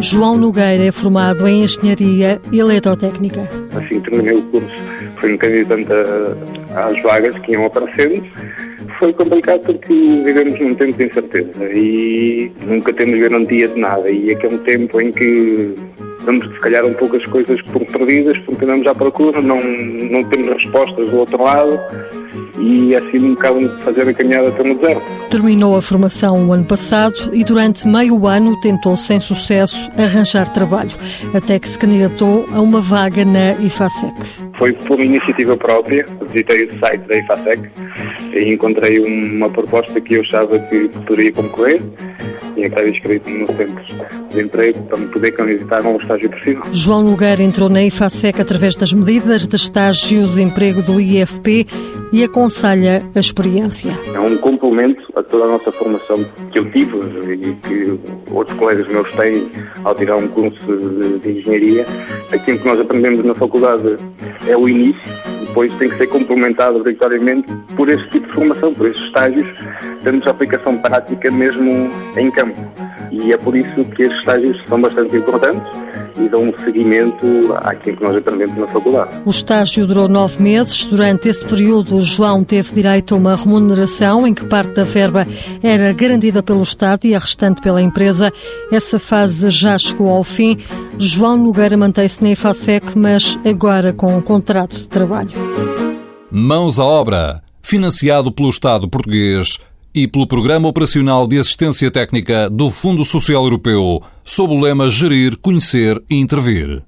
João Nogueira é formado em Engenharia Eletrotécnica. Assim que terminei o curso, fui-me candidato às vagas que iam aparecendo. Foi complicado porque vivemos num tempo de incerteza e nunca temos garantia de nada. E aquele tempo em que damos se calhar um pouco as coisas por perdidas, porque andamos à procura, não, não temos respostas do outro lado e é assim um bocado fazer a caminhada até no deserto. Terminou a formação o ano passado e durante meio ano tentou sem sucesso arranjar trabalho, até que se candidatou a uma vaga na IFASEC. Foi por iniciativa própria, visitei o site da IFASEC e encontrei uma proposta que eu achava que poderia concorrer tinha que estar inscrito nos centros de emprego para me poder candidatar a um estágio possível. João Lugar entrou na IFASEC através das medidas de estágios de emprego do IFP e aconselha a experiência. É um complemento a toda a nossa formação que eu tive e que outros colegas meus têm ao tirar um curso de engenharia. Aquilo que nós aprendemos na faculdade é o início, depois tem que ser complementado obrigatoriamente por esse tipo de formação, por esses estágios, dando a aplicação prática mesmo em campo. E é por isso que estes estágios são bastante importantes e dão um seguimento àquilo que nós aprendemos na faculdade. O estágio durou nove meses. Durante esse período, o João teve direito a uma remuneração em que parte da verba era garantida pelo Estado e a restante pela empresa. Essa fase já chegou ao fim. João Nogueira mantém-se na IFASEC, mas agora com um contrato de trabalho. Mãos à obra, financiado pelo Estado português e pelo Programa Operacional de Assistência Técnica do Fundo Social Europeu, sob o lema Gerir, Conhecer e Intervir.